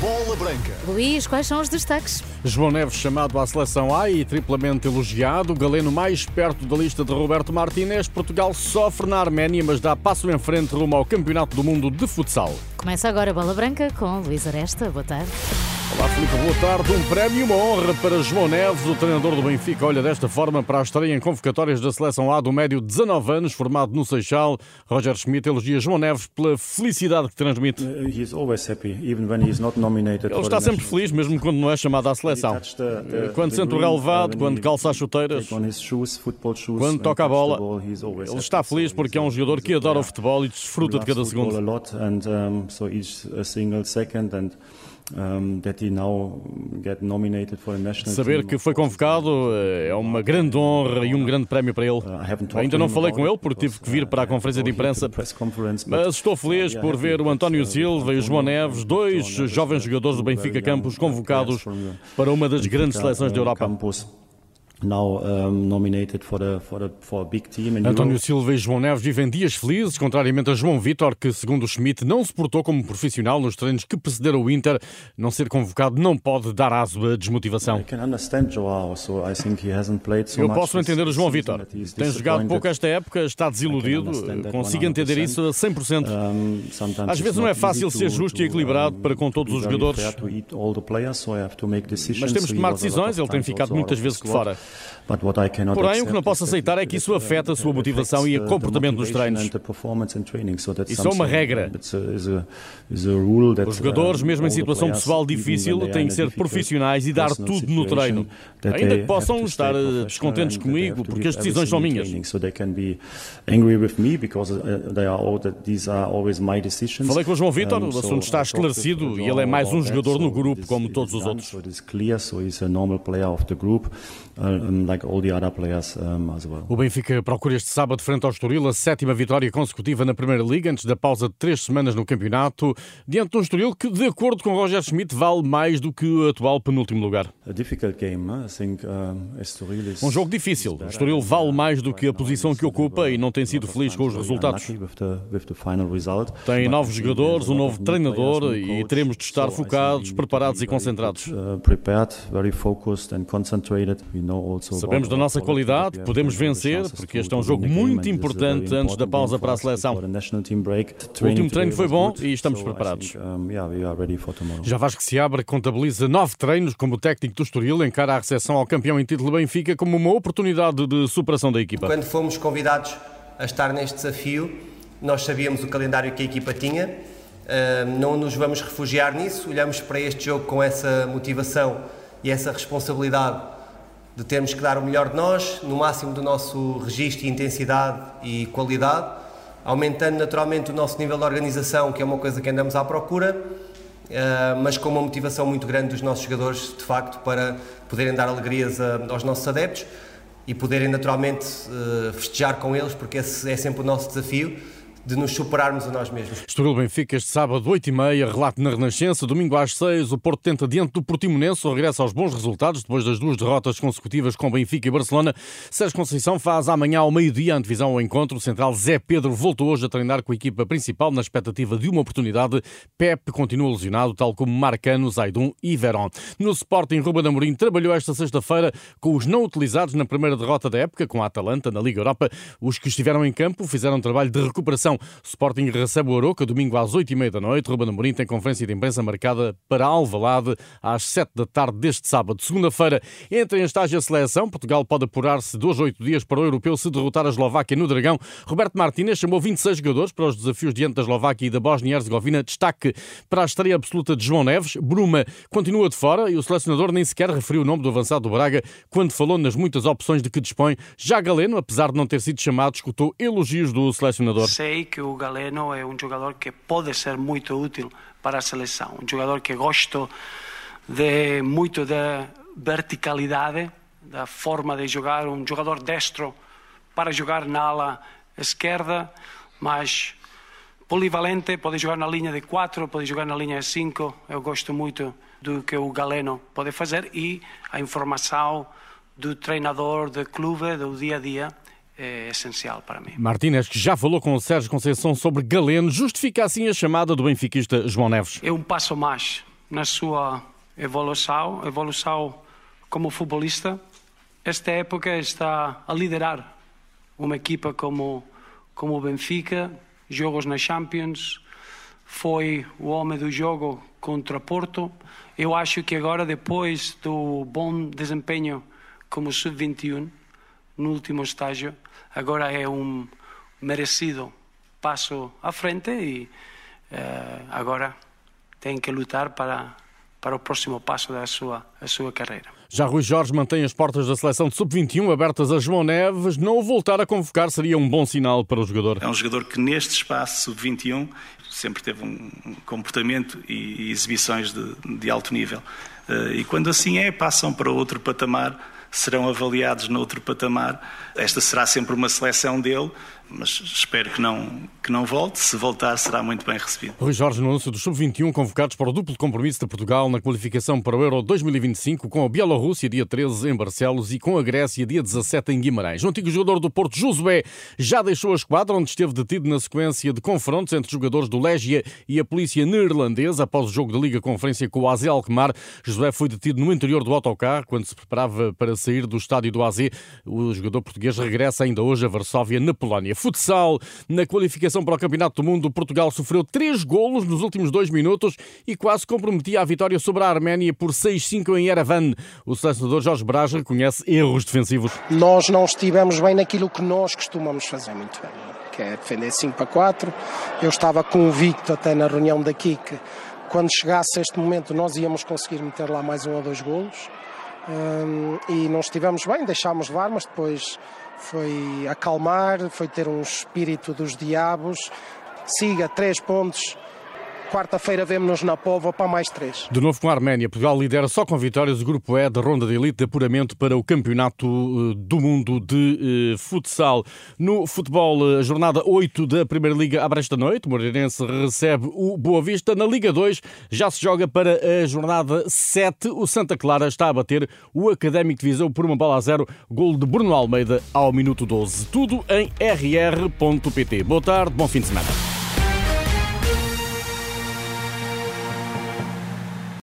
Bola Branca. Luís, quais são os destaques? João Neves chamado à seleção A e triplamente elogiado. Galeno mais perto da lista de Roberto Martínez. Portugal sofre na Arménia, mas dá passo em frente rumo ao Campeonato do Mundo de Futsal. Começa agora a Bola Branca com Luís Aresta. Boa tarde. Olá, Filipe, boa tarde. Um prémio, uma honra para João Neves, o treinador do Benfica. Olha desta forma para a estreia em convocatórias da seleção A do médio 19 anos, formado no Seixal. Roger Schmidt elogia João Neves pela felicidade que transmite. Uh, Ele está sempre feliz, mesmo quando não é chamado à seleção. Quando sente o relevado, quando calça as chuteiras, quando toca a bola, ele está feliz porque é um jogador que adora o futebol e desfruta de cada segundo. Saber que foi convocado é uma grande honra e um grande prémio para ele. Ainda não falei com ele porque tive que vir para a conferência de imprensa, mas estou feliz por ver o António Silva e o João Neves, dois jovens jogadores do Benfica Campos, convocados para uma das grandes seleções da Europa. Now, um, nominated for for for a big team António Europe. Silva e João Neves vivem dias felizes, contrariamente a João Vitor, que, segundo o Schmidt, não se portou como profissional nos treinos que precederam o Inter. Não ser convocado não pode dar aso à desmotivação. I can understand Joao, so I think he hasn't played so Eu much posso entender o João Vitor. Tem jogado pouco esta época, está desiludido. Consigo entender isso a 100%. Um, sometimes Às vezes não é fácil ser to- justo to, e equilibrado para com todos os jogadores. Mas temos de tomar decisões, ele tem ficado muitas vezes de fora. Porém, o que não posso aceitar é que isso afeta a sua uh, motivação e o comportamento nos treinos. Isso é uma regra. Os jogadores, um, mesmo em situação pessoal difícil, têm que ser profissionais e dar tudo no treino. Ainda que possam estar professional descontentes comigo, porque as decisões são minhas. uh. Falei com o João Vitor, o assunto está esclarecido e ele é mais um jogador no grupo, como todos os outros. Uh, um, like all the other players um, as well. O Benfica procura este sábado frente ao Estoril a sétima vitória consecutiva na Primeira Liga, antes da pausa de três semanas no campeonato, diante de um Estoril que, de acordo com Roger Schmidt, vale mais do que o atual penúltimo lugar. A difficult game, huh? I think um, Estoril is- Um jogo difícil. O Estoril vale mais do que a posição que ocupa e não tem sido feliz com os resultados. Unlucky with the- with the final result. Tem novos jogadores, um novo treinador e teremos de estar focados, preparados e concentrados. Sabemos da nossa qualidade, podemos vencer, porque este é um jogo muito importante antes da pausa para a seleção. O último treino foi bom e estamos preparados. Já Vasco Seabra contabiliza nove treinos como técnico do Estoril, encara a recepção ao campeão em título Benfica como uma oportunidade de superação da equipa. Quando fomos convidados a estar neste desafio, nós sabíamos o calendário que a equipa tinha, não nos vamos refugiar nisso, olhamos para este jogo com essa motivação e essa responsabilidade de termos que dar o melhor de nós, no máximo do nosso registro, intensidade e qualidade, aumentando naturalmente o nosso nível de organização, que é uma coisa que andamos à procura, ah, mas com uma motivação muito grande dos nossos jogadores, de facto, para poderem dar alegrias a- aos nossos adeptos e poderem naturalmente eh, festejar com eles, porque esse é sempre o nosso desafio de nos superarmos a nós mesmos. Estoril Benfica este sábado, 8h30, relato na Renascença. Domingo às 6 o Porto tenta diante do Portimonense o regresso aos bons resultados depois das duas derrotas consecutivas com Benfica e Barcelona. Sérgio Conceição faz amanhã ao meio-dia a antevisão ao encontro. O central Zé Pedro voltou hoje a treinar com a equipa principal na expectativa de uma oportunidade. Pepe continua lesionado, tal como Marcano, Zaidun e Verón. No Sporting, Ruben Amorim trabalhou esta sexta-feira com os não utilizados na primeira derrota da época com a Atalanta na Liga Europa. Os que estiveram em campo fizeram um trabalho de recuperação. Sporting recebe o Aroca domingo às 8h30 da noite. Ruben Amorim tem conferência de imprensa marcada para Alvalade às 7 da tarde deste sábado. Segunda-feira entra em estágio a seleção. Portugal pode apurar-se dois a oito dias para o Europeu se derrotar a Eslováquia no Dragão. Roberto Martínez chamou 26 jogadores para os desafios diante da Eslováquia e da Bósnia e Herzegovina. Destaque para a estreia absoluta de João Neves. Bruma continua de fora e o selecionador nem sequer referiu o nome do avançado do Braga quando falou nas muitas opções de que dispõe. Já Galeno, apesar de não ter sido chamado, escutou elogios do selecionador. Sei que o Galeno é um jogador que pode ser muito útil para a seleção, um jogador que gosto de muito da verticalidade, da forma de jogar, um jogador destro para jogar na ala esquerda, mas polivalente, pode jogar na linha de 4, pode jogar na linha de 5. Eu gosto muito do que o Galeno pode fazer e a informação do treinador, do clube, do dia a dia é essencial para mim. Martínez, que já falou com o Sérgio Conceição sobre Galeno, justifica assim a chamada do benfiquista João Neves. É um passo mais na sua evolução, evolução como futebolista. Esta época está a liderar uma equipa como, como o Benfica, jogos na Champions, foi o homem do jogo contra Porto. Eu acho que agora, depois do bom desempenho como sub-21, no último estágio, agora é um merecido passo à frente e uh, agora tem que lutar para, para o próximo passo da sua, da sua carreira. Já Rui Jorge mantém as portas da seleção de sub-21 abertas a João Neves. Não o voltar a convocar seria um bom sinal para o jogador. É um jogador que neste espaço sub-21 sempre teve um comportamento e exibições de, de alto nível. Eh, e quando assim é, passam para outro patamar serão avaliados noutro patamar. Esta será sempre uma seleção dele, mas espero que não, que não volte. Se voltar, será muito bem recebido. Rui Jorge, no anúncio dos Sub-21 convocados para o duplo compromisso de Portugal na qualificação para o Euro 2025, com a Bielorrússia dia 13 em Barcelos e com a Grécia dia 17 em Guimarães. O antigo jogador do Porto, Josué, já deixou a esquadra, onde esteve detido na sequência de confrontos entre jogadores do Legia e a polícia neerlandesa após o jogo da Liga Conferência com o AZ Alkmaar. Josué foi detido no interior do autocarro quando se preparava para sair do estádio do AZ. O jogador português regressa ainda hoje a Varsóvia, na Polónia. Futsal, na qualificação para o Campeonato do Mundo, Portugal sofreu três golos nos últimos dois minutos e quase comprometia a vitória sobre a Arménia por 6-5 em Yerevan. O selecionador Jorge Braz reconhece erros defensivos. Nós não estivemos bem naquilo que nós costumamos fazer muito bem, que é defender 5 para 4. Eu estava convicto até na reunião daqui que quando chegasse este momento nós íamos conseguir meter lá mais um ou dois golos. Um, e não estivemos bem, deixámos levar, mas depois foi acalmar, foi ter um espírito dos diabos. Siga, três pontos, Quarta-feira vemos-nos na Pova para mais três. De novo com a Arménia, Portugal lidera só com vitórias o grupo E da ronda de elite de apuramento para o Campeonato eh, do Mundo de uh, Futsal. No futebol, a jornada 8 da Primeira Liga abre esta noite. O Moreirense recebe o Boa Vista. Na Liga 2 já se joga para a jornada 7. O Santa Clara está a bater o Académico de Viseu por uma bola a zero. Gol de Bruno Almeida ao minuto 12. Tudo em rr.pt. Boa tarde, bom fim de semana.